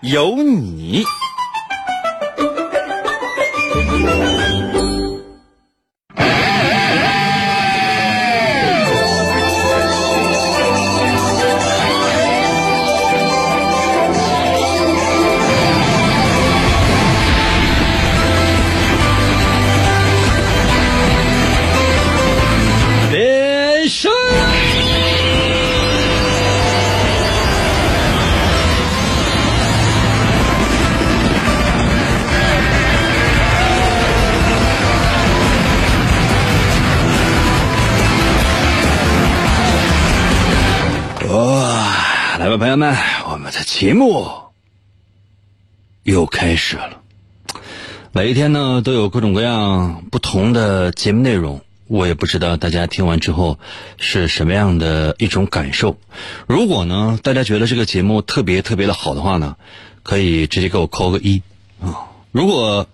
有你。朋友们，我们的节目又开始了。每一天呢，都有各种各样不同的节目内容，我也不知道大家听完之后是什么样的一种感受。如果呢，大家觉得这个节目特别特别的好的话呢，可以直接给我扣个一啊。如果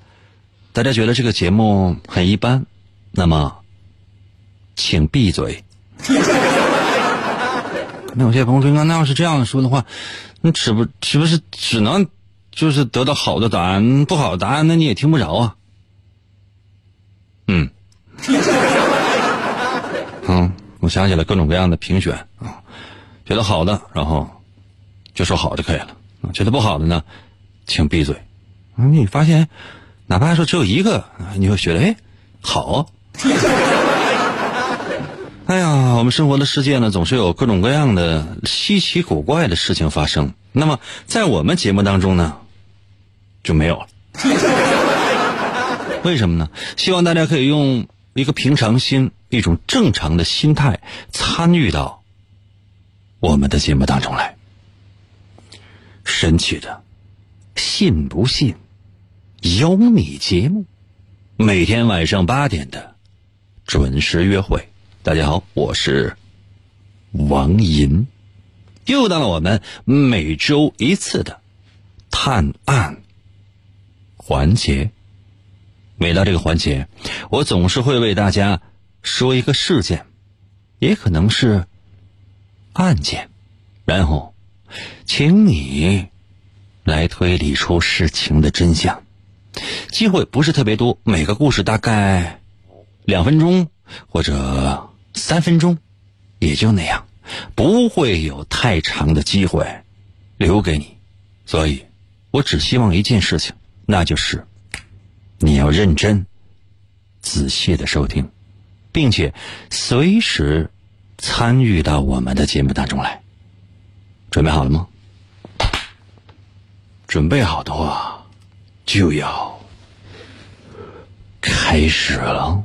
大家觉得这个节目很一般，那么请闭嘴。那有些朋友说，那要是这样说的话，那岂不岂不是只能就是得到好的答案，不好的答案，那你也听不着啊。嗯，嗯，我想起了各种各样的评选啊，觉得好的，然后就说好就可以了；觉得不好的呢，请闭嘴。你发现，哪怕说只有一个，你会觉得哎好。哎呀，我们生活的世界呢，总是有各种各样的稀奇古怪的事情发生。那么，在我们节目当中呢，就没有了。为什么呢？希望大家可以用一个平常心、一种正常的心态参与到我们的节目当中来。神奇的，信不信？有你节目，每天晚上八点的准时约会。大家好，我是王银，又到了我们每周一次的探案环节。每到这个环节，我总是会为大家说一个事件，也可能是案件，然后请你来推理出事情的真相。机会不是特别多，每个故事大概两分钟或者。三分钟，也就那样，不会有太长的机会留给你，所以，我只希望一件事情，那就是你要认真、仔细的收听，并且随时参与到我们的节目当中来。准备好了吗？准备好的话，就要开始了。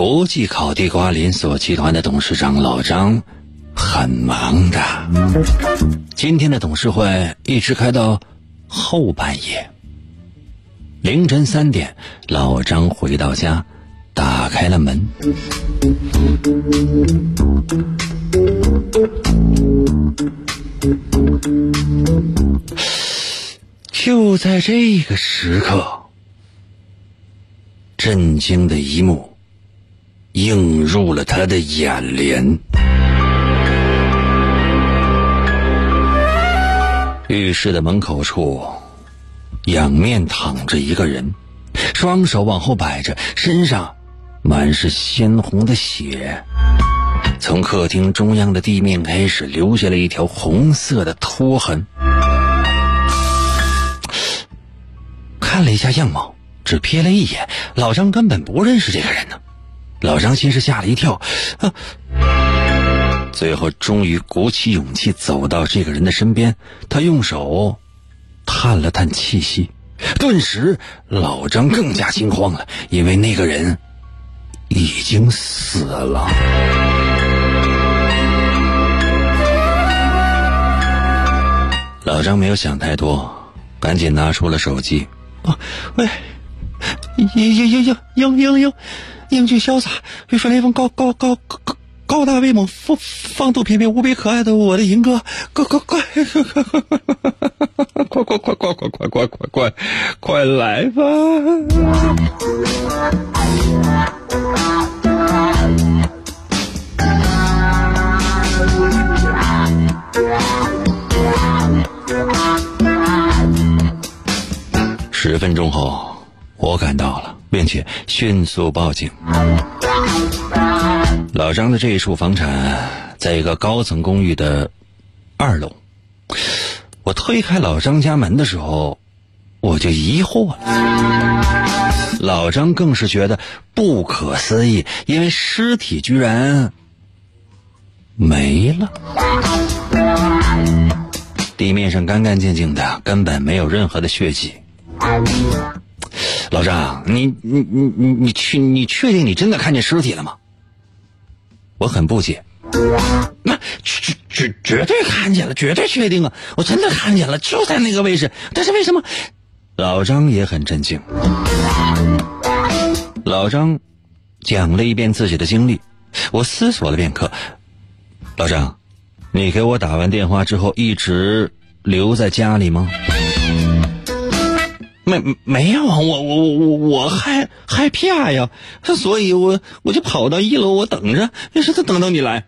国际烤地瓜连锁集团的董事长老张很忙的，今天的董事会一直开到后半夜。凌晨三点，老张回到家，打开了门。就在这个时刻，震惊的一幕。映入了他的眼帘。浴室的门口处，仰面躺着一个人，双手往后摆着，身上满是鲜红的血，从客厅中央的地面开始留下了一条红色的拖痕。看了一下样貌，只瞥了一眼，老张根本不认识这个人呢。老张先是吓了一跳，啊，最后终于鼓起勇气走到这个人的身边，他用手探了探气息，顿时老张更加惊慌了，因为那个人已经死了。老张没有想太多，赶紧拿出了手机。啊，喂，英英英英英英英。英俊潇洒，玉树临风，高高高高高大威猛，风风度翩翩，无比可爱的我的银哥，快快快，快快快快快快快快快快来吧！十分钟后，我赶到了。并且迅速报警。老张的这一处房产在一个高层公寓的二楼。我推开老张家门的时候，我就疑惑了。老张更是觉得不可思议，因为尸体居然没了，地面上干干净净的，根本没有任何的血迹。老张，你你你你你确你确定你真的看见尸体了吗？我很不解。那绝绝绝对看见了，绝对确定啊！我真的看见了，就在那个位置。但是为什么？老张也很震惊。老张讲了一遍自己的经历，我思索了片刻。老张，你给我打完电话之后一直留在家里吗？没没有啊，我我我我我害害怕呀，所以我我就跑到一楼，我等着，也是他等到你来。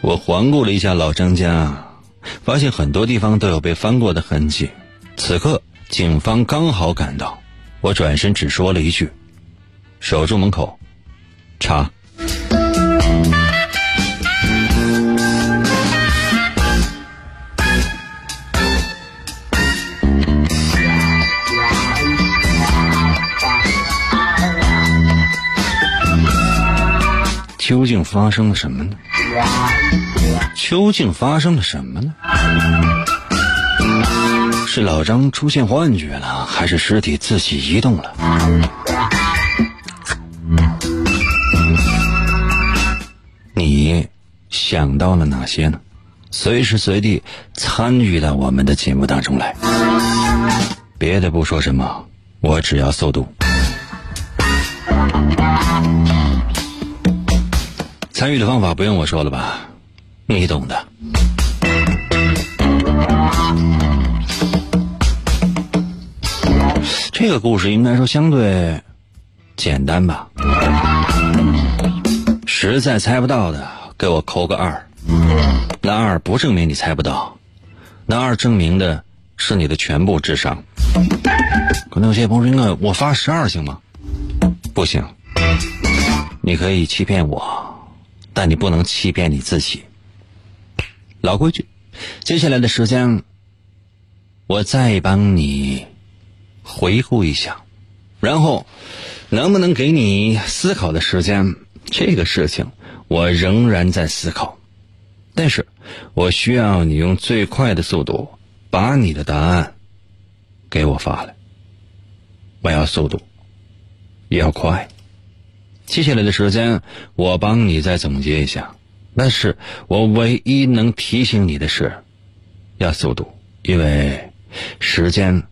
我环顾了一下老张家，发现很多地方都有被翻过的痕迹。此刻警方刚好赶到，我转身只说了一句：“守住门口，查。”究竟发生了什么呢？究竟发生了什么呢？是老张出现幻觉了，还是尸体自己移动了？你想到了哪些呢？随时随地参与到我们的节目当中来。别的不说什么，我只要速度。参与的方法不用我说了吧，你懂的。这个故事应该说相对简单吧。实在猜不到的，给我扣个二。那二不证明你猜不到，那二证明的是你的全部智商。可能有些朋友说：“那我发十二行吗？”不行，你可以欺骗我。但你不能欺骗你自己。老规矩，接下来的时间，我再帮你回顾一下，然后能不能给你思考的时间？这个事情我仍然在思考，但是我需要你用最快的速度把你的答案给我发来。我要速度，也要快。接下来的时间，我帮你再总结一下。但是我唯一能提醒你的是，要速度，因为时间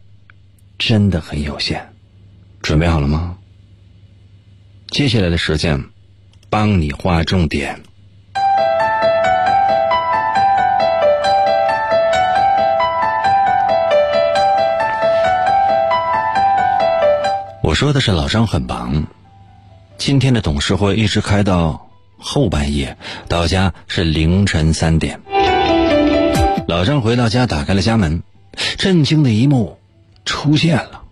真的很有限。准备好了吗？接下来的时间，帮你划重点。我说的是老张很忙。今天的董事会一直开到后半夜，到家是凌晨三点。老张回到家，打开了家门，震惊的一幕出现了：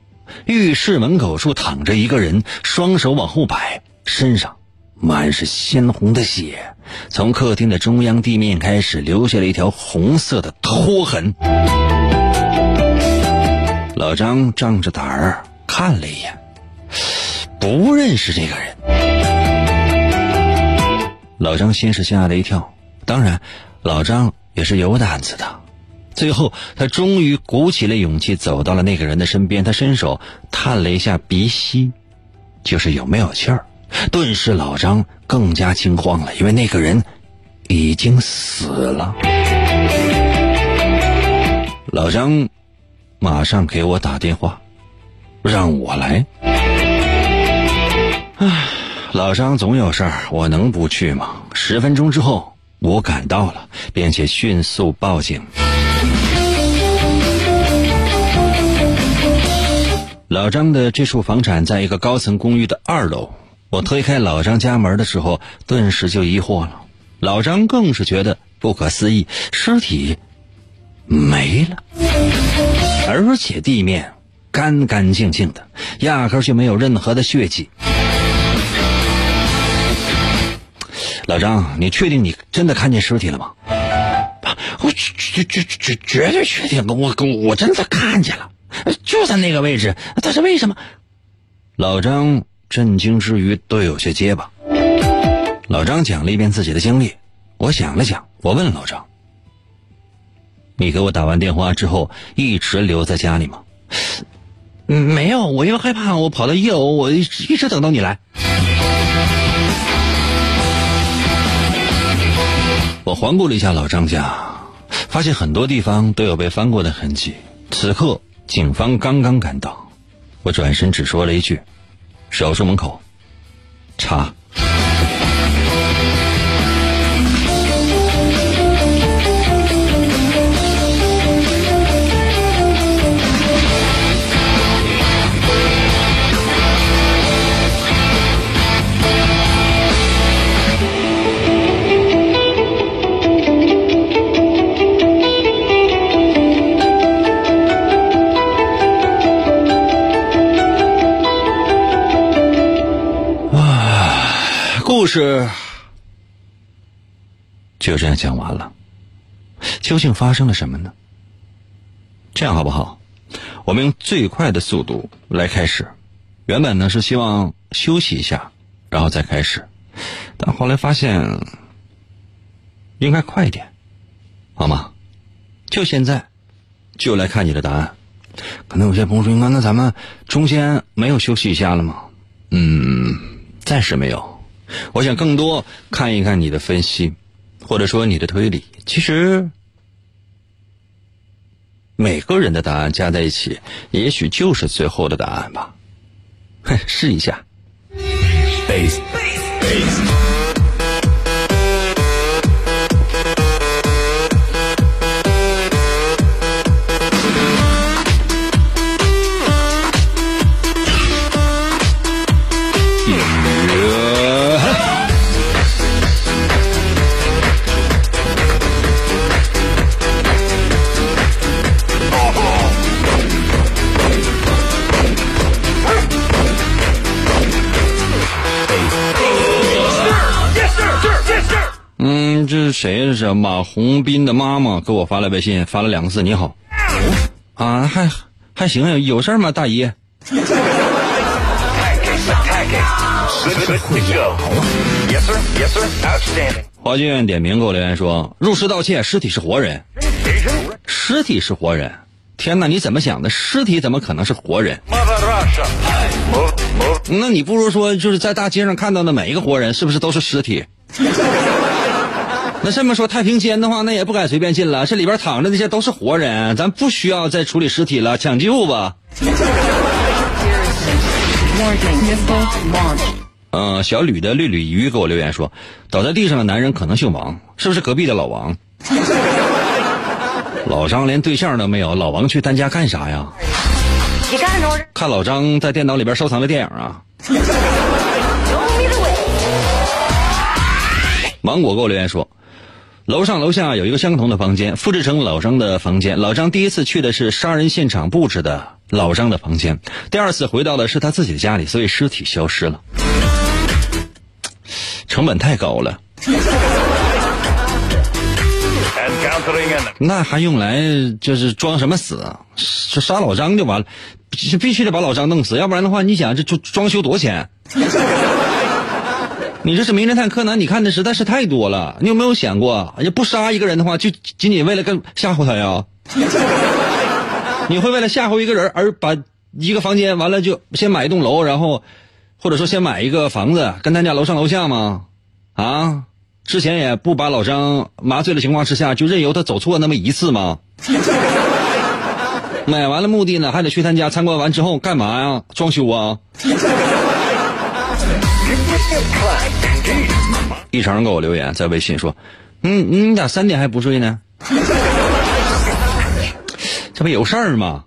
浴室门口处躺着一个人，双手往后摆，身上满是鲜红的血，从客厅的中央地面开始留下了一条红色的拖痕。老张仗着胆儿看了一眼，不认识这个人。老张先是吓了一跳，当然，老张也是有胆子的。最后，他终于鼓起了勇气，走到了那个人的身边。他伸手探了一下鼻息，就是有没有气儿。顿时，老张更加惊慌了，因为那个人已经死了。老张马上给我打电话，让我来。唉，老张总有事儿，我能不去吗？十分钟之后，我赶到了，并且迅速报警。老张的这处房产在一个高层公寓的二楼。我推开老张家门的时候，顿时就疑惑了。老张更是觉得不可思议：尸体没了，而且地面干干净净的，压根就没有任何的血迹。老张，你确定你真的看见尸体了吗？我绝绝绝绝对确定，我我真的看见了。就在那个位置，但是为什么？老张震惊之余都有些结巴。老张讲了一遍自己的经历，我想了想，我问老张：“你给我打完电话之后一直留在家里吗？”“嗯，没有，我因为害怕，我跑到一楼，我一直等到你来。”我环顾了一下老张家，发现很多地方都有被翻过的痕迹。此刻。警方刚刚赶到，我转身只说了一句：“手术门口，查。”故事就这样讲完了，究竟发生了什么呢？这样好不好？我们用最快的速度来开始。原本呢是希望休息一下，然后再开始，但后来发现应该快一点，好吗？就现在，就来看你的答案。可能有些朋友说：“那那咱们中间没有休息一下了吗？”嗯，暂时没有。我想更多看一看你的分析，或者说你的推理。其实每个人的答案加在一起，也许就是最后的答案吧。哼，试一下。这是谁？这是马红斌的妈妈给我发来微信，发了两个字：“你好。”啊，还还行，有事吗，大姨？华剧院点名给我留言说：“入室盗窃，尸体是活人，尸体是活人。天哪，你怎么想的？尸体怎么可能是活人？那你不如说，就是在大街上看到的每一个活人，是不是都是尸体？”那这么说，太平间的话，那也不敢随便进了。这里边躺着那些都是活人，咱不需要再处理尸体了，抢救吧。嗯，小吕的绿鲤鱼给我留言说，倒在地上的男人可能姓王，是不是隔壁的老王？老张连对象都没有，老王去他家干啥呀？看老张在电脑里边收藏的电影啊。芒果给我留言说。楼上楼下有一个相同的房间，复制成老张的房间。老张第一次去的是杀人现场布置的老张的房间，第二次回到的是他自己的家里，所以尸体消失了。成本太高了。那还用来就是装什么死？是杀老张就完了，必必须得把老张弄死，要不然的话，你想这装装修多少钱？你这是名侦探柯南，你看的实在是太多了。你有没有想过，要不杀一个人的话，就仅仅为了跟吓唬他呀？你会为了吓唬一个人而把一个房间完了就先买一栋楼，然后或者说先买一个房子跟他家楼上楼下吗？啊？之前也不把老张麻醉的情况之下，就任由他走错那么一次吗？买完了目的呢，还得去他家参观完之后干嘛呀？装修啊？一成给我留言在微信说：“嗯，你咋三点还不睡呢？这不有事儿吗？”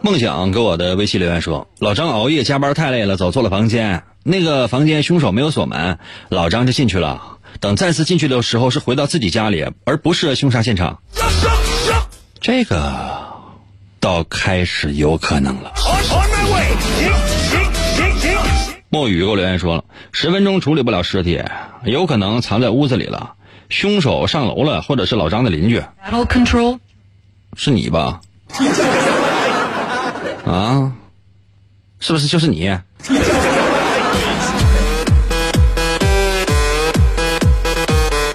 梦想给我的微信留言说：“老张熬夜加班太累了，走错了房间。那个房间凶手没有锁门，老张就进去了。等再次进去的时候，是回到自己家里，而不是凶杀现场。这个倒开始有可能了。”墨雨给我留言说了：“十分钟处理不了尸体，有可能藏在屋子里了。凶手上楼了，或者是老张的邻居。是你吧？”啊，是不是就是你？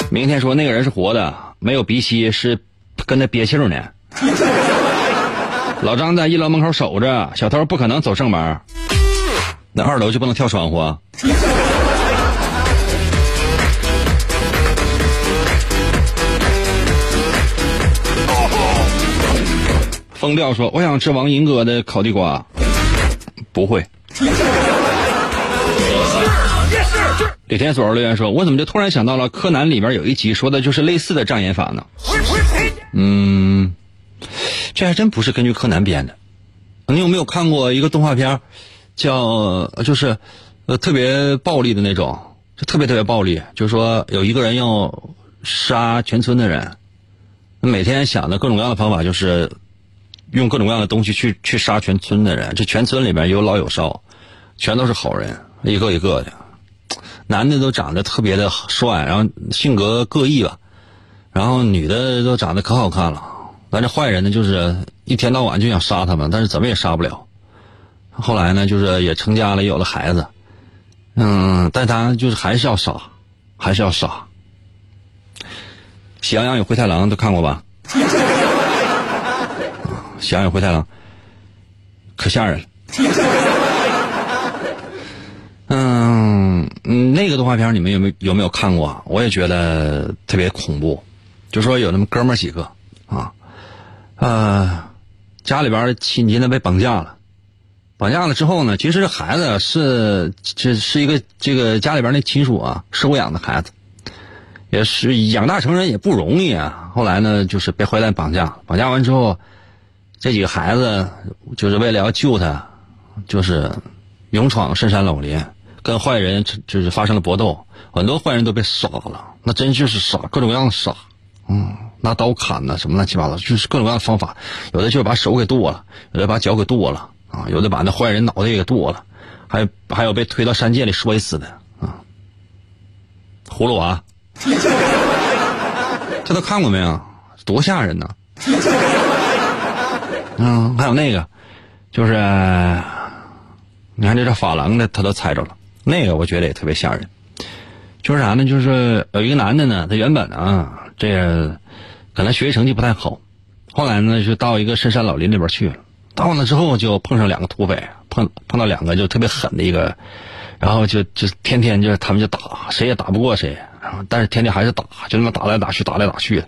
明天说那个人是活的，没有鼻息，是跟他憋气呢。老张在一楼门口守着，小偷不可能走正门，那二楼就不能跳窗户啊？疯掉说：“我想吃王银哥的烤地瓜。”不会。李天锁留言说：“我怎么就突然想到了柯南里边有一集说的就是类似的障眼法呢？”嗯，这还真不是根据柯南编的。你有没有看过一个动画片，叫就是呃特别暴力的那种，就特别特别暴力，就是说有一个人要杀全村的人，每天想的各种各样的方法就是。用各种各样的东西去去杀全村的人，这全村里面有老有少，全都是好人，一个一个的，男的都长得特别的帅，然后性格各异吧，然后女的都长得可好看了，但这坏人呢，就是一天到晚就想杀他们，但是怎么也杀不了。后来呢，就是也成家了，有了孩子，嗯，但他就是还是要杀，还是要杀。喜羊羊与灰太狼都看过吧？喜羊羊与灰太狼，可吓人了。嗯嗯，那个动画片你们有没有有没有看过？我也觉得特别恐怖。就说有那么哥们儿几个啊，呃，家里边亲戚呢被绑架了，绑架了之后呢，其实这孩子是这是一个这个家里边那亲属啊收养的孩子，也是养大成人也不容易啊。后来呢，就是被坏蛋绑架，绑架完之后。这几个孩子就是为了要救他，就是勇闯深山老林，跟坏人就是发生了搏斗，很多坏人都被杀了，那真就是杀，各种各样的杀，嗯，拿刀砍呐，什么乱七八糟，就是各种各样的方法，有的就把手给剁了，有的把脚给剁了，啊，有的把那坏人脑袋也给剁了，还有还有被推到山涧里摔死的，啊，葫芦娃，这都看过没有？多吓人呐！嗯，还有那个，就是你看这这发廊的，他都猜着了。那个我觉得也特别吓人。就是啥呢？就是有一个男的呢，他原本啊，这个可能学习成绩不太好，后来呢就到一个深山老林里边去了。到那之后就碰上两个土匪，碰碰到两个就特别狠的一个，然后就就天天就他们就打，谁也打不过谁，然后但是天天还是打，就那么打来打去，打来打去的。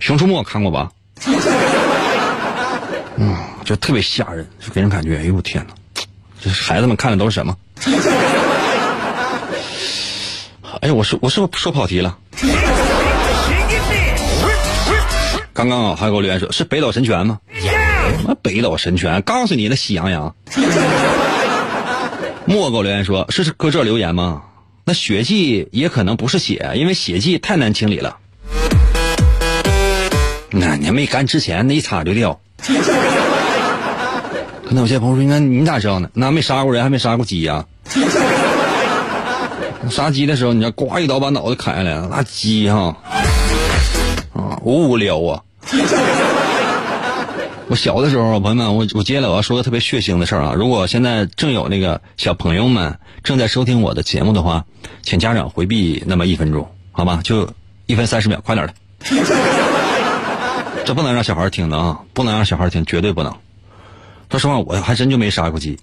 熊出没看过吧？嗯，就特别吓人，就给人感觉，哎呦我天哪！这孩子们看的都是什么？哎呀，我说我是不是说跑题了？刚刚啊，还给我留言说，是北斗神拳吗？什么北斗神拳？告诉你那喜羊羊。莫给我留言说，是搁这留言吗？那血迹也可能不是血，因为血迹太难清理了。那你没干之前，那一擦就掉。可能有些朋友说，你看你咋知道呢？那没杀过人，还没杀过鸡呀、杀鸡的时候，你这呱一刀把脑袋砍下来了，那鸡哈啊无无聊啊！我小的时候，朋友们，我我接下来我要说个特别血腥的事儿啊！如果现在正有那个小朋友们正在收听我的节目的话，请家长回避那么一分钟，好吗？就一分三十秒，快点的。这不能让小孩听的啊！不能让小孩听，绝对不能。说实话，我还真就没杀过鸡。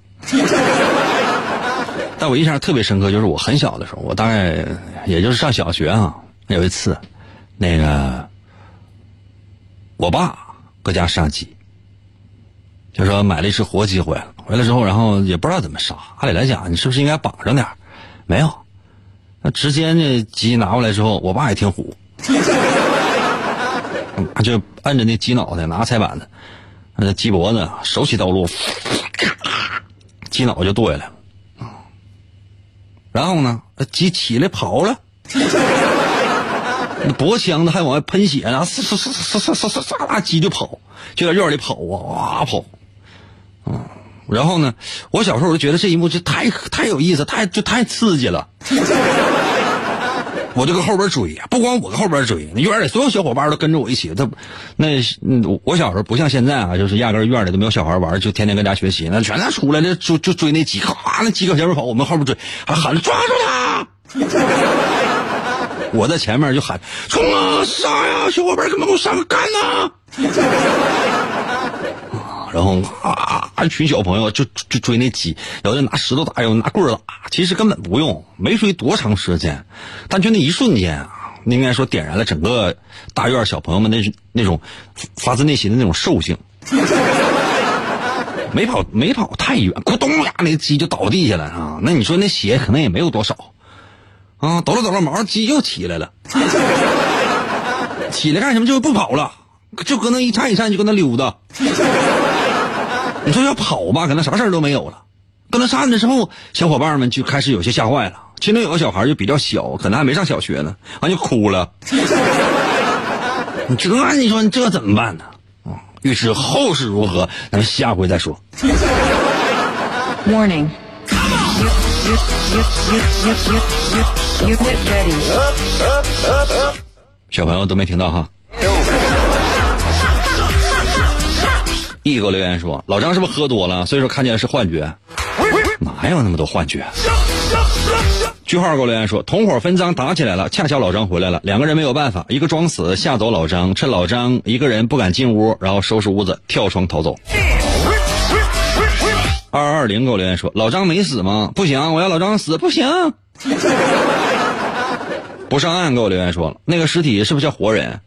但我印象特别深刻，就是我很小的时候，我大概也就是上小学啊，有一次，那个我爸搁家杀鸡，就说买了一只活鸡回来，回来之后，然后也不知道怎么杀。按理来讲，你是不是应该绑上点没有，那直接那鸡拿过来之后，我爸也挺虎，就按着那鸡脑袋，拿菜板子，那鸡脖子，手起刀落，鸡脑袋就剁下来了。然后呢，鸡起来跑了，那 脖腔子还往外喷血呢，唰唰唰唰唰唰唰唰，鸡就跑，就在院里跑啊，哇跑，嗯，然后呢，我小时候我就觉得这一幕就太太有意思，太就太刺激了，我就搁后边追呀，不光我搁后边追，那院里所有小伙伴都跟着我一起，他那我小时候不像现在啊，就是压根院里都没有小孩玩，就天天搁家学习，那全他出来那就就追那鸡，咔那鸡搁前面跑，我们后边追，还喊着抓住他。我在前面就喊冲啊杀呀，小伙伴给我杀个干呐！啊然后啊，一群小朋友就就追那鸡，有的拿石头打，有拿棍儿打。其实根本不用，没追多长时间，但就那一瞬间啊，应该说点燃了整个大院小朋友们那那种发自内心的那种兽性。没跑没跑太远，咕咚呀，那鸡就倒地下了啊！那你说那血可能也没有多少啊，抖了抖了毛，鸡又起来了。起来干什么？就不跑了，就搁那一颤一颤，就搁那溜达。你说要跑吧，可能啥事儿都没有了。搁那站着之后，小伙伴们就开始有些吓坏了。其中有个小孩就比较小，可能还没上小学呢，完就哭了。你这你说这怎么办呢？啊，欲知后事如何，咱们下回再说。Warning. 小朋友都没听到哈。一哥留言说：“老张是不是喝多了？所以说看见是幻觉？哪有那么多幻觉？”句号给我留言说：“同伙分赃打起来了，恰巧老张回来了，两个人没有办法，一个装死吓走老张，趁老张一个人不敢进屋，然后收拾屋子，跳窗逃走。”二二零给我留言说：“老张没死吗？不行，我要老张死，不行。”不上岸给我留言说，那个尸体是不是叫活人？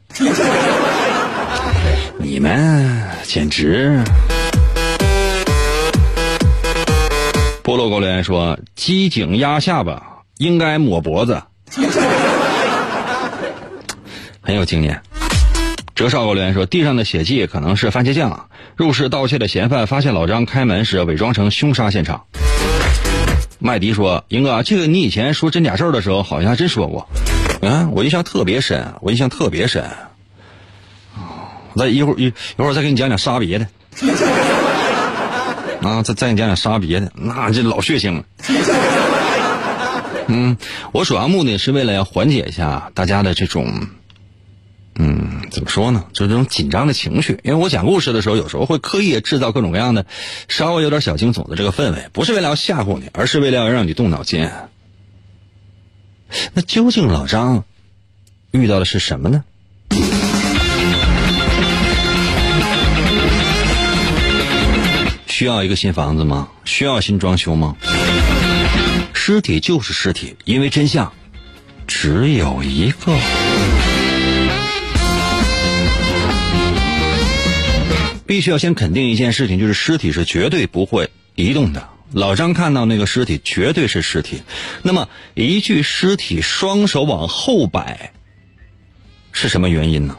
你们简直！菠萝给我留言说，机颈压下巴应该抹脖子，很有经验。哲少国留言说，地上的血迹可能是番茄酱。入室盗窃的嫌犯发现老张开门时伪装成凶杀现场。麦迪说：“英哥，这个你以前说真假事儿的时候，好像还真说过。嗯，我印象特别深，我印象特别深。我再一会儿一一会儿再给你讲讲杀别的。啊，再再给你讲讲杀别的，那这老血腥了。嗯，我主要目的是为了要缓解一下大家的这种，嗯，怎么说呢？就是这种紧张的情绪。因为我讲故事的时候，有时候会刻意制造各种各样的稍微有点小惊悚的这个氛围，不是为了要吓唬你，而是为了要让你动脑筋。那究竟老张遇到的是什么呢？需要一个新房子吗？需要新装修吗？尸体就是尸体，因为真相只有一个。必须要先肯定一件事情，就是尸体是绝对不会移动的。老张看到那个尸体绝对是尸体，那么一具尸体双手往后摆，是什么原因呢？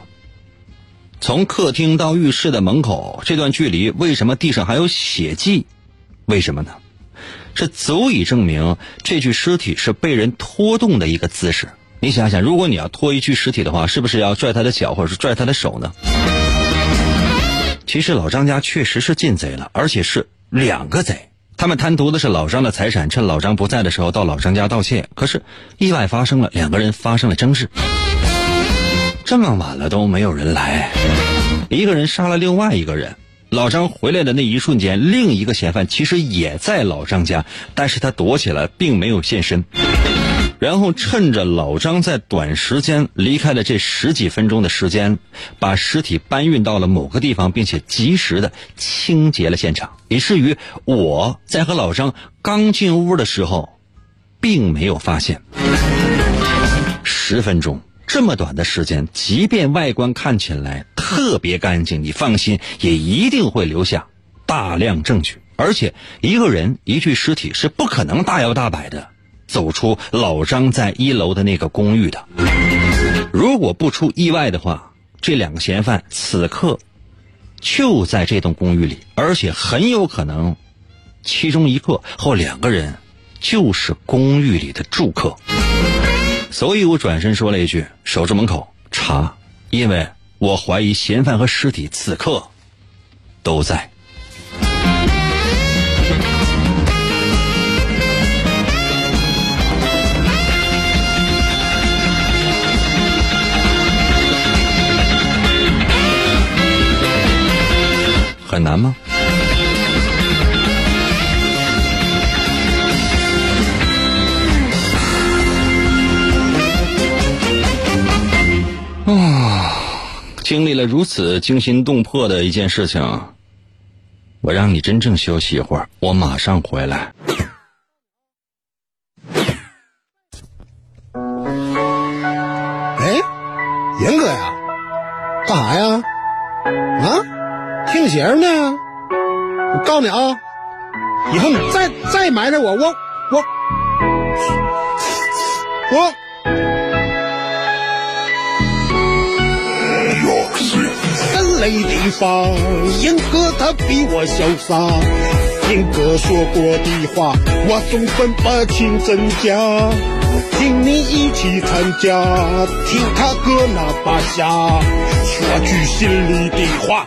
从客厅到浴室的门口这段距离，为什么地上还有血迹？为什么呢？这足以证明这具尸体是被人拖动的一个姿势。你想想，如果你要拖一具尸体的话，是不是要拽他的脚或者是拽他的手呢？其实老张家确实是进贼了，而且是两个贼，他们贪图的是老张的财产，趁老张不在的时候到老张家盗窃。可是意外发生了，两个人发生了争执。这么晚了都没有人来，一个人杀了另外一个人。老张回来的那一瞬间，另一个嫌犯其实也在老张家，但是他躲起来，并没有现身。然后趁着老张在短时间离开了这十几分钟的时间，把尸体搬运到了某个地方，并且及时的清洁了现场，以至于我在和老张刚进屋的时候，并没有发现。十分钟这么短的时间，即便外观看起来特别干净，你放心，也一定会留下大量证据。而且一个人一具尸体是不可能大摇大摆的。走出老张在一楼的那个公寓的，如果不出意外的话，这两个嫌犯此刻就在这栋公寓里，而且很有可能，其中一个或两个人就是公寓里的住客。所以我转身说了一句：“守住门口查，因为我怀疑嫌犯和尸体此刻都在。”很难吗？啊，经历了如此惊心动魄的一件事情，我让你真正休息一会儿，我马上回来。哎，严哥呀，干啥呀？啊？听节呢？我告诉你啊，以后你再再埋汰我，我我我。人类地方，英哥他比我潇洒。英哥说过的话，我总分不清真假。请你一起参加，听他哥那把下，说句心里的话。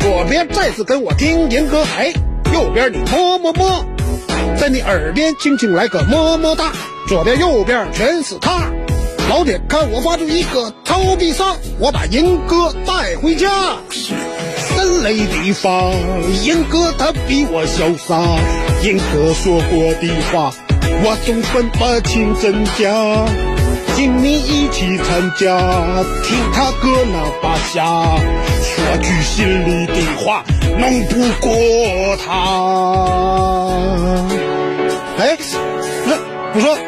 左边再次跟我听严歌，哎，右边你么么么，在你耳边轻轻来个么么哒。左边右边全是他，老铁看我发出一个超必杀，我把银哥带回家。人类地方，银哥他比我潇洒，银哥说过的话，我总分不清真假。请你一起参加，听他哥那把下，说句心里的话，弄不过他。哎，那我说，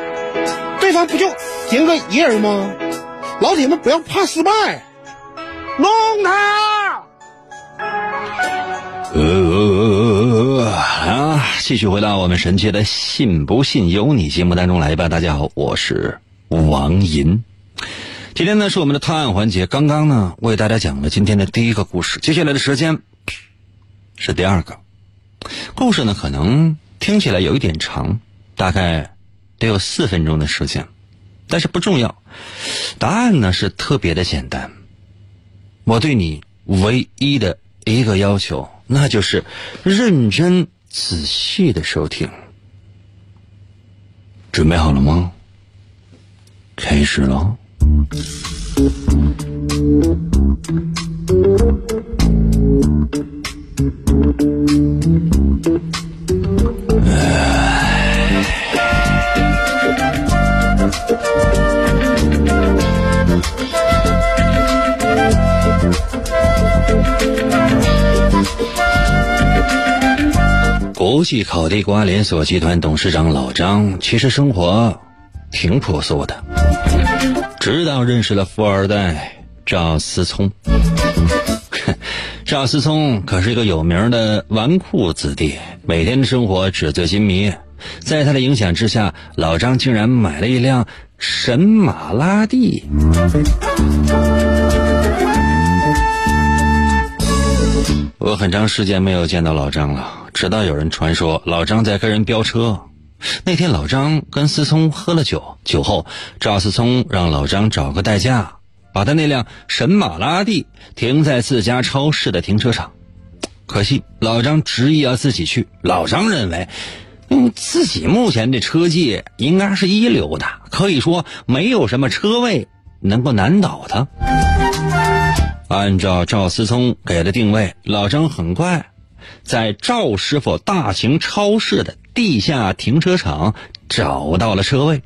对方不就田哥一人吗？老铁们不要怕失败，弄他！呃啊，继续回到我们神奇的“信不信由你”节目当中来吧。大家好，我是。王银，今天呢是我们的探案环节。刚刚呢为大家讲了今天的第一个故事，接下来的时间是第二个故事呢，可能听起来有一点长，大概得有四分钟的时间，但是不重要。答案呢是特别的简单。我对你唯一的一个要求，那就是认真仔细的收听。准备好了吗？开始了。国际烤地瓜连锁集团董事长老张，其实生活挺朴素的。直到认识了富二代赵思聪，赵思聪可是一个有名的纨绔子弟，每天的生活纸醉金迷，在他的影响之下，老张竟然买了一辆神马拉蒂。我很长时间没有见到老张了，直到有人传说老张在跟人飙车。那天老张跟思聪喝了酒，酒后赵思聪让老张找个代驾，把他那辆神马拉蒂停在自家超市的停车场。可惜老张执意要自己去。老张认为，嗯，自己目前的车技应该是一流的，可以说没有什么车位能够难倒他。按照赵思聪给的定位，老张很快在赵师傅大型超市的地下停车场找到了车位。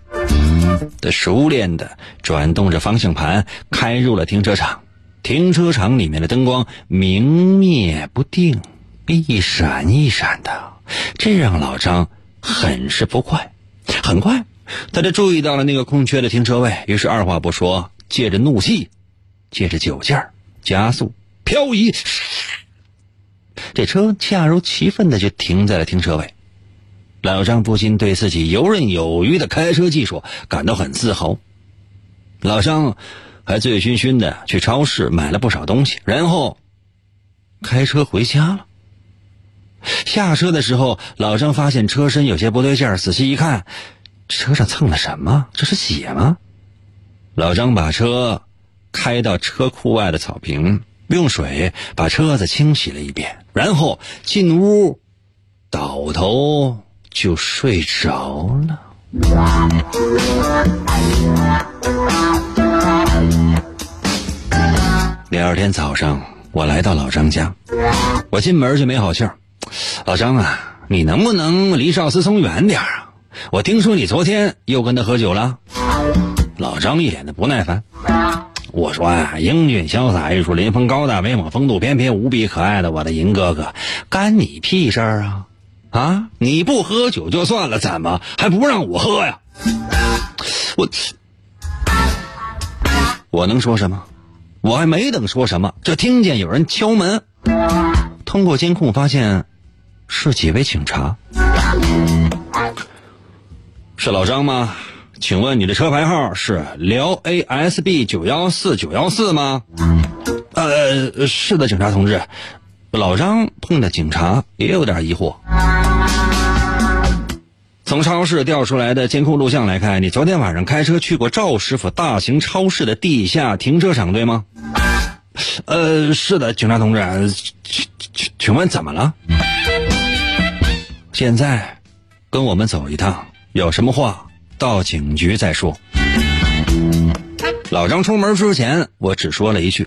他熟练的转动着方向盘，开入了停车场。停车场里面的灯光明灭不定，一闪一闪的，这让老张很是不快。很快，他就注意到了那个空缺的停车位，于是二话不说，借着怒气，借着酒劲儿，加速漂移，这车恰如其分的就停在了停车位。老张不禁对自己游刃有余的开车技术感到很自豪。老张。还醉醺醺的去超市买了不少东西，然后开车回家了。下车的时候，老张发现车身有些不对劲儿，仔细一看，车上蹭了什么？这是血吗？老张把车开到车库外的草坪，用水把车子清洗了一遍，然后进屋倒头就睡着了。第二天早上，我来到老张家，我进门就没好气儿。老张啊，你能不能离邵思聪远点啊？我听说你昨天又跟他喝酒了。老张一脸的不耐烦。我说啊，英俊潇洒、玉树临风、高大威猛、风度翩翩、无比可爱的我的银哥哥，干你屁事儿啊！啊，你不喝酒就算了，怎么还不让我喝呀？我，我能说什么？我还没等说什么，就听见有人敲门。通过监控发现，是几位警察。是老张吗？请问你的车牌号是辽 ASB 九幺四九幺四吗？呃，是的，警察同志。老张碰到警察也有点疑惑。从超市调出来的监控录像来看，你昨天晚上开车去过赵师傅大型超市的地下停车场，对吗？呃，是的，警察同志，请请请问怎么了？现在跟我们走一趟，有什么话到警局再说。老张出门之前，我只说了一句：“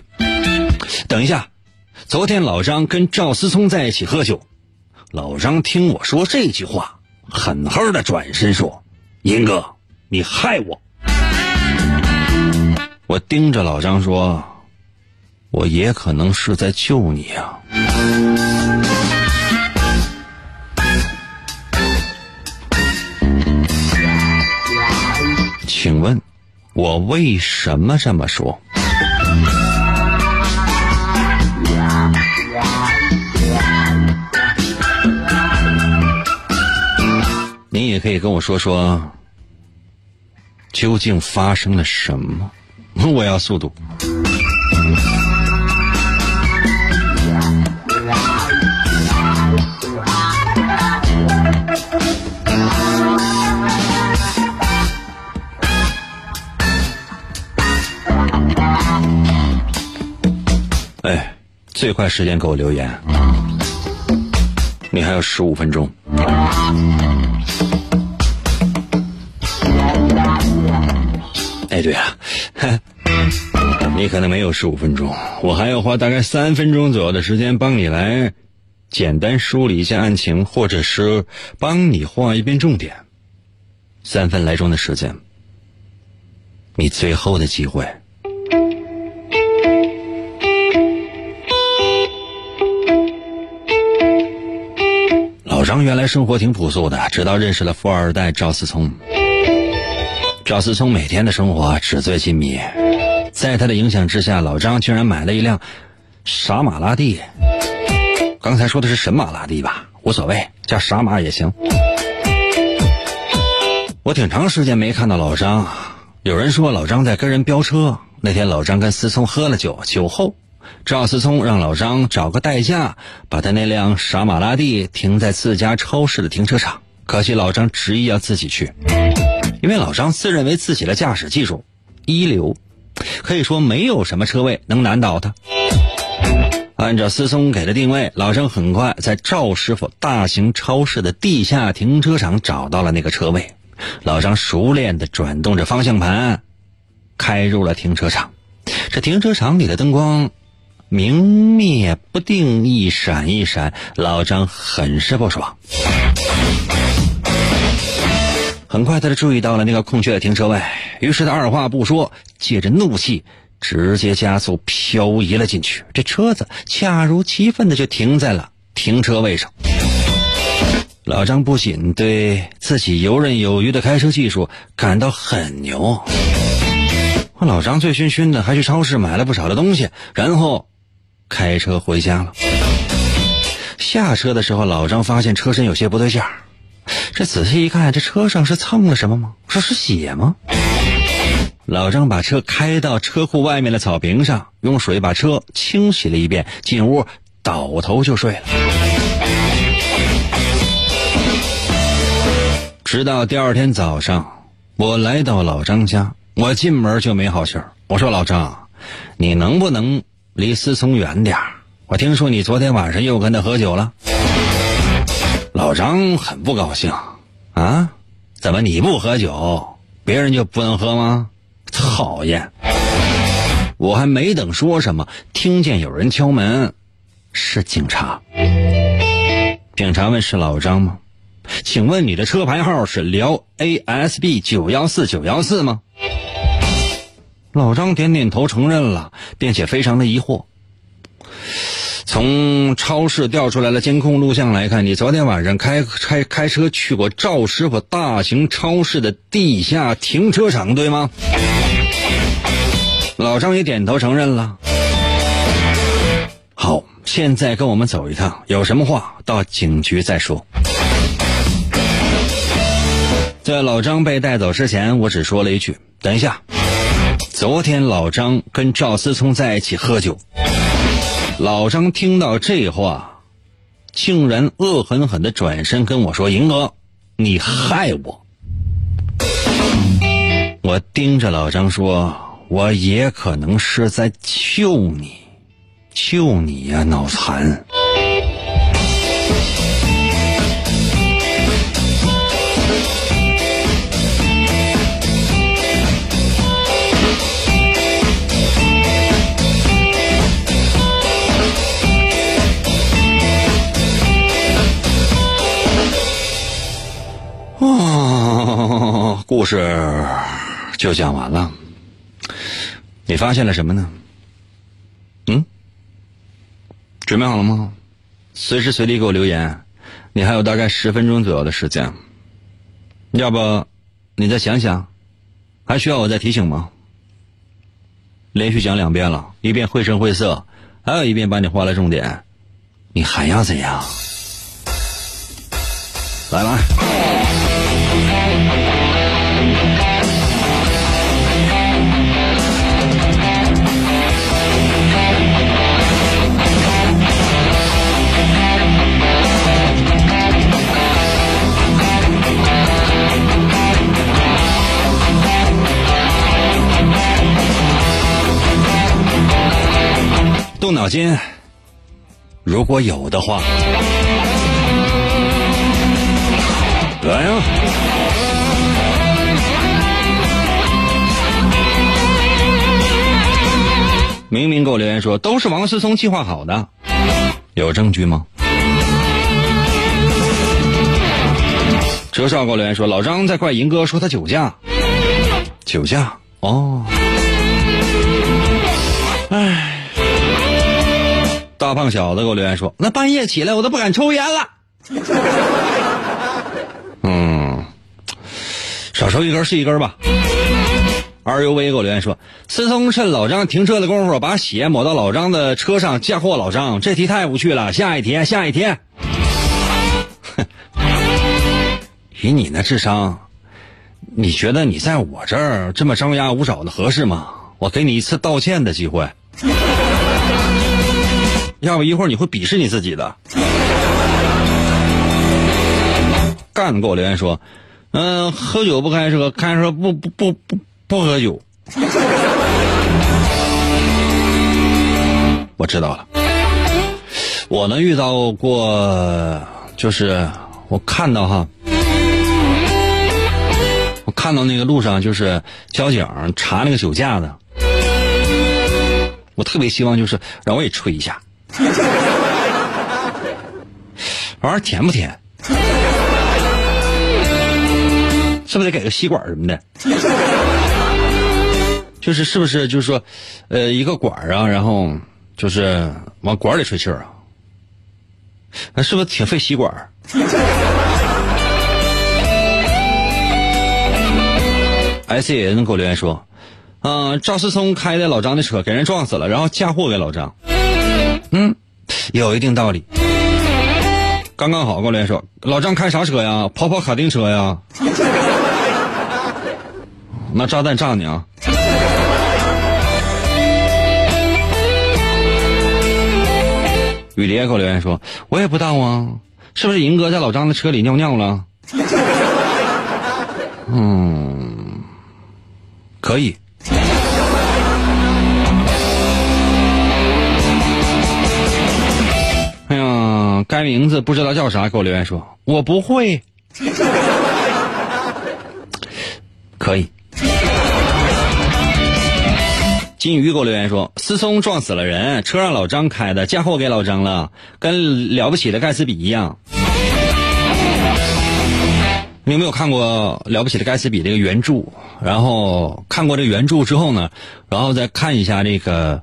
等一下。”昨天老张跟赵思聪在一起喝酒，老张听我说这句话。狠狠的转身说：“银哥，你害我！”我盯着老张说：“我也可能是在救你啊。”请问，我为什么这么说？你也可以跟我说说，究竟发生了什么？我要速度。哎，最快时间给我留言。你还有十五分钟。哎，对了，你可能没有十五分钟，我还要花大概三分钟左右的时间帮你来简单梳理一下案情，或者是帮你画一遍重点。三分来钟的时间，你最后的机会。老张原来生活挺朴素的，直到认识了富二代赵思聪。赵思聪每天的生活纸醉金迷，在他的影响之下，老张居然买了一辆傻马拉蒂。刚才说的是神马拉蒂吧？无所谓，叫傻马也行。我挺长时间没看到老张，有人说老张在跟人飙车。那天老张跟思聪喝了酒，酒后赵思聪让老张找个代驾，把他那辆傻马拉蒂停在自家超市的停车场。可惜老张执意要自己去，因为老张自认为自己的驾驶技术一流，可以说没有什么车位能难倒他。按照思聪给的定位，老张很快在赵师傅大型超市的地下停车场找到了那个车位。老张熟练地转动着方向盘，开入了停车场。这停车场里的灯光明灭不定，一闪一闪，老张很是不爽。很快，他就注意到了那个空缺的停车位，于是他二话不说，借着怒气，直接加速漂移了进去。这车子恰如其分的就停在了 停车位上。老张不仅对自己游刃有余的开车技术感到很牛，老张醉醺醺的还去超市买了不少的东西，然后开车回家了。下车的时候，老张发现车身有些不对劲儿。这仔细一看，这车上是蹭了什么吗？这是血吗？老张把车开到车库外面的草坪上，用水把车清洗了一遍，进屋倒头就睡了。直到第二天早上，我来到老张家，我进门就没好气儿。我说：“老张，你能不能离思聪远点儿？我听说你昨天晚上又跟他喝酒了。”老张很不高兴，啊，怎么你不喝酒，别人就不能喝吗？讨厌！我还没等说什么，听见有人敲门，是警察。警察问：“是老张吗？请问你的车牌号是辽 ASB 九幺四九幺四吗？”老张点点头，承认了，并且非常的疑惑。从超市调出来的监控录像来看，你昨天晚上开开开车去过赵师傅大型超市的地下停车场，对吗？老张也点头承认了。好，现在跟我们走一趟，有什么话到警局再说。在老张被带走之前，我只说了一句：“等一下。”昨天老张跟赵思聪在一起喝酒。老张听到这话，竟然恶狠狠的转身跟我说：“银哥，你害我！”我盯着老张说：“我也可能是在救你，救你呀，脑残！”故事就讲完了。你发现了什么呢？嗯，准备好了吗？随时随地给我留言。你还有大概十分钟左右的时间，要不你再想想？还需要我再提醒吗？连续讲两遍了，一遍绘声绘色，还有一遍把你画了重点。你还要怎样？来吧。动脑筋，如果有的话，来呀！明明给我留言说都是王思聪计划好的，有证据吗？哲少给我留言说老张在怪银哥说他酒驾，酒驾哦，唉。大胖小子给我留言说：“那半夜起来我都不敢抽烟了。”嗯，少抽一根是一根吧。RUV 给我留言说：“思聪趁老张停车的功夫，把血抹到老张的车上，嫁祸老张。这题太无趣了。下一题，下一题。哼，以你那智商，你觉得你在我这儿这么张牙舞爪的合适吗？我给你一次道歉的机会，要不一会儿你会鄙视你自己的。干给我留言说，嗯、喝酒不开车，开车不不不不不喝酒。我知道了，我呢遇到过，就是我看到哈，我看到那个路上就是交警查那个酒驾的，我特别希望就是让我也吹一下，玩意儿甜不甜？是不是得给个吸管什么的？就是是不是就是说，呃，一个管儿啊，然后就是往管里吹气儿啊？那是不是挺费吸管儿？S 也能给我留言说，嗯、赵思聪开的老张的车给人撞死了，然后嫁祸给老张。嗯，有一定道理。刚刚好，给我留言说，老张开啥车呀？跑跑卡丁车呀？那炸弹炸你啊！雨蝶给我留言说：“我也不知道啊，是不是银哥在老张的车里尿尿了？” 嗯，可以。该名字不知道叫啥，给我留言说：“我不会。”可以。金鱼给我留言说：“思聪撞死了人，车让老张开的，嫁祸给老张了，跟了不起的盖茨比一样。”你有没有看过《了不起的盖茨比》这个原著？然后看过这原著之后呢，然后再看一下这个，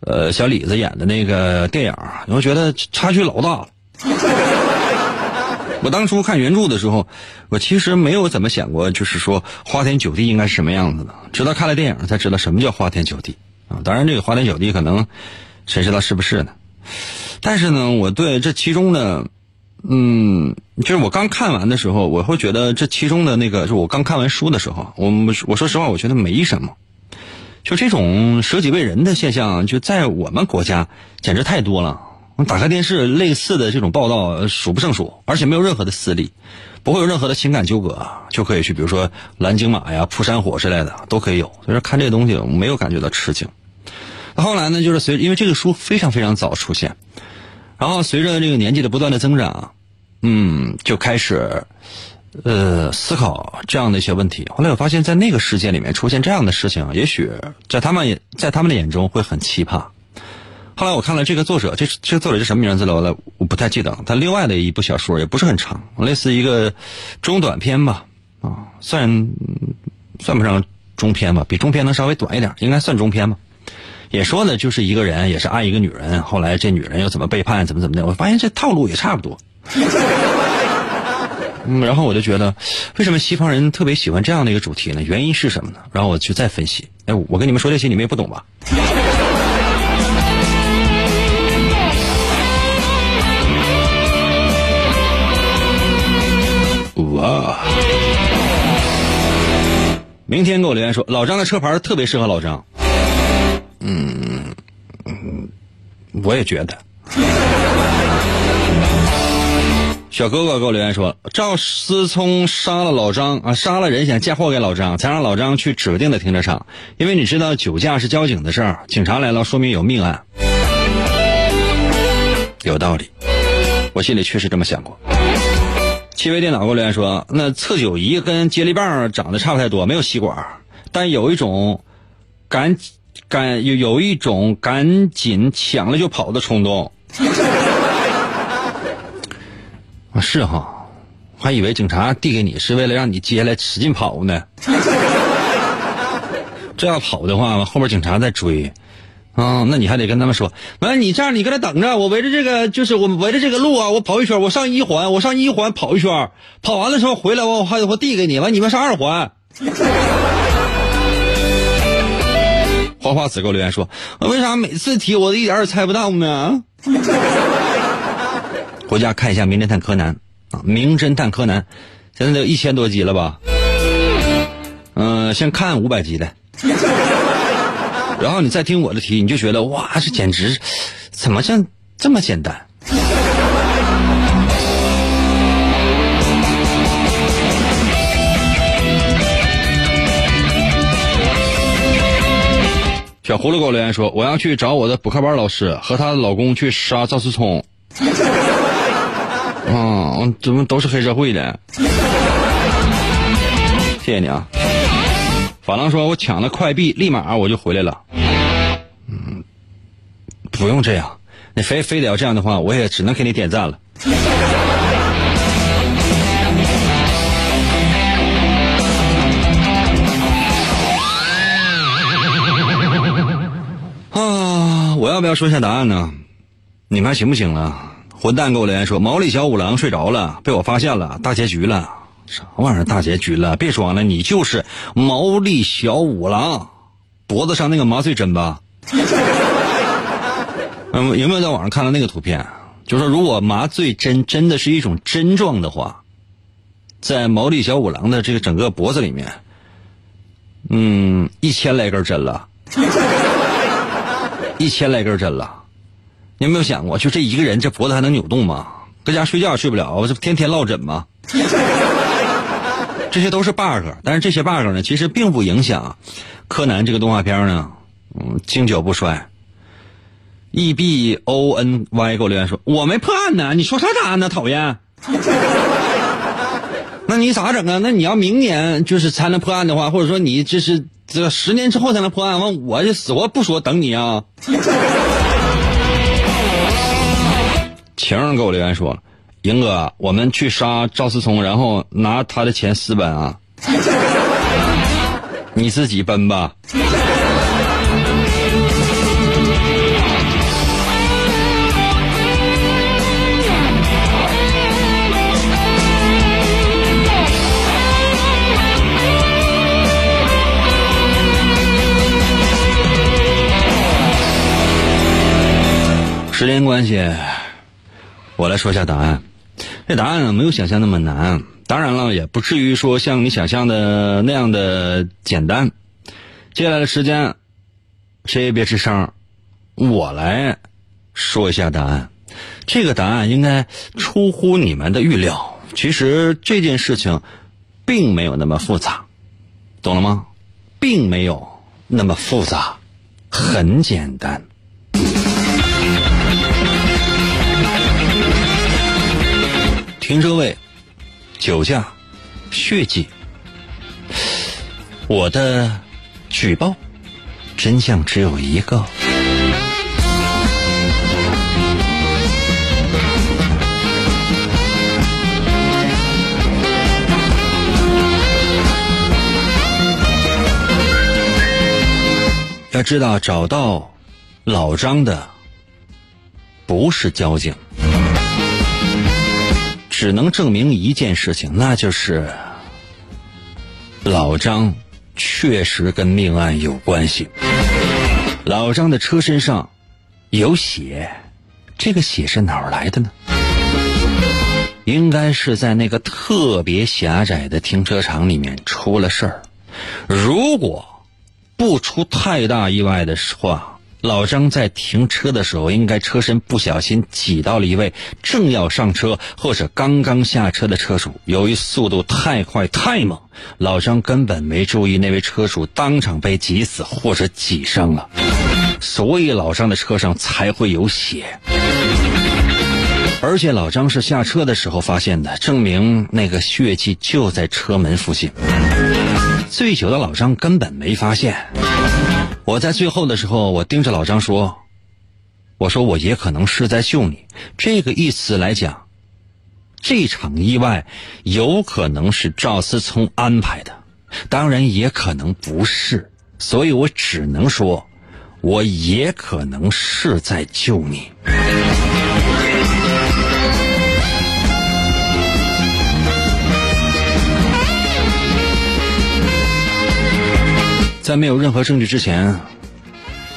呃，小李子演的那个电影，你会觉得差距老大了。我当初看原著的时候，我其实没有怎么想过，就是说花天酒地应该是什么样子的。直到看了电影才知道什么叫花天酒地啊！当然，这个花天酒地可能谁知道是不是呢？但是呢，我对这其中的，嗯，就是我刚看完的时候，我会觉得这其中的那个，就我刚看完书的时候，我我说实话，我觉得没什么。就这种舍己为人的现象，就在我们国家简直太多了。打开电视，类似的这种报道数不胜数，而且没有任何的私利，不会有任何的情感纠葛，就可以去，比如说蓝鲸马呀、扑山火之类的都可以有。所以说看这个东西，我没有感觉到吃惊。那后来呢，就是随因为这个书非常非常早出现，然后随着这个年纪的不断的增长，嗯，就开始呃思考这样的一些问题。后来我发现，在那个世界里面出现这样的事情，也许在他们也在他们的眼中会很奇葩。后来我看了这个作者，这这个作者是什么名字来了？我不太记得。他另外的一部小说也不是很长，类似一个中短篇吧，啊，算算不上中篇吧，比中篇能稍微短一点，应该算中篇吧。也说的就是一个人也是爱一个女人，后来这女人又怎么背叛，怎么怎么的。我发现这套路也差不多。嗯，然后我就觉得，为什么西方人特别喜欢这样的一个主题呢？原因是什么呢？然后我就再分析。哎，我跟你们说这些，你们也不懂吧？哇！明天给我留言说，老张的车牌特别适合老张。嗯嗯，我也觉得。小哥哥给我留言说，赵思聪杀了老张啊，杀了人想嫁祸给老张，才让老张去指定的停车场。因为你知道酒驾是交警的事儿，警察来了说明有命案。有道理，我心里确实这么想过。七维电脑给我留言说，那测酒仪跟接力棒长得差不太多，没有吸管，但有一种赶赶有有一种赶紧抢了就跑的冲动。啊，是哈，我还以为警察递给你是为了让你接下来使劲跑呢。这要跑的话，后面警察在追。啊、那你还得跟他们说，完你这样，你搁那等着，我围着这个，就是我围着这个路啊，我跑一圈，我上一环，我上一环跑一圈，跑完了之后回来，我还我递给你，完你们上二环。花花子给我留言说，为啥每次提我都一点也猜不到呢？回家看一下《名侦探柯南》啊，《名侦探柯南》现在都一千多集了吧？嗯先看五百集的，然后你再听我的题，你就觉得哇，这简直怎么像这么简单？小葫芦给我留言说：“我要去找我的补课班老师和她的老公去杀赵思聪。”啊，怎么都是黑社会的？谢谢你啊！法郎说：“我抢了快币，立马我就回来了。”嗯，不用这样，你非非得要这样的话，我也只能给你点赞了。啊，我要不要说一下答案呢？你们还行不行了？混蛋给我留言说毛利小五郎睡着了，被我发现了，大结局了。啥玩意儿大结局了？别装了，你就是毛利小五郎，脖子上那个麻醉针吧？嗯，有没有在网上看到那个图片？就说如果麻醉针真的是一种针状的话，在毛利小五郎的这个整个脖子里面，嗯，一千来根针了，一千来根针了。你有没有想过，就这一个人，这脖子还能扭动吗？搁家睡觉也睡不了，我这天天落枕吗？这些都是 bug，但是这些 bug 呢，其实并不影响柯南这个动画片呢，嗯，经久不衰。E B O N Y 给我留言说：“我没破案呢，你说啥答案呢？讨厌。那你咋整啊？那你要明年就是才能破案的话，或者说你这是这十年之后才能破案，完我就死活不说等你啊。”晴儿给我留言说了：“赢哥，我们去杀赵思聪，然后拿他的钱私奔啊！你自己奔吧。”时间关系。我来说一下答案，这答案呢没有想象那么难，当然了，也不至于说像你想象的那样的简单。接下来的时间，谁也别吱声，我来说一下答案。这个答案应该出乎你们的预料，其实这件事情并没有那么复杂，懂了吗？并没有那么复杂，很简单。停车位、酒驾、血迹，我的举报真相只有一个。要知道，找到老张的不是交警。只能证明一件事情，那就是老张确实跟命案有关系。老张的车身上有血，这个血是哪儿来的呢？应该是在那个特别狭窄的停车场里面出了事儿。如果不出太大意外的话。老张在停车的时候，应该车身不小心挤到了一位正要上车或者刚刚下车的车主。由于速度太快太猛，老张根本没注意那位车主当场被挤死或者挤伤了，所以老张的车上才会有血。而且老张是下车的时候发现的，证明那个血迹就在车门附近。醉酒的老张根本没发现。我在最后的时候，我盯着老张说：“我说我也可能是在救你。”这个意思来讲，这场意外有可能是赵思聪安排的，当然也可能不是。所以我只能说，我也可能是在救你。在没有任何证据之前，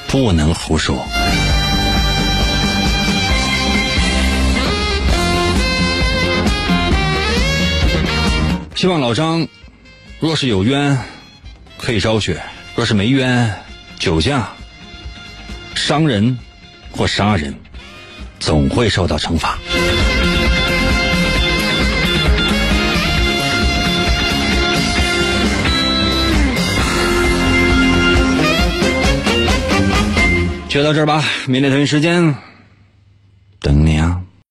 不能胡说。希望老张，若是有冤，可以昭雪，若是没冤，酒驾、伤人或杀人，总会受到惩罚。就到这儿吧，明天同一时间等你啊。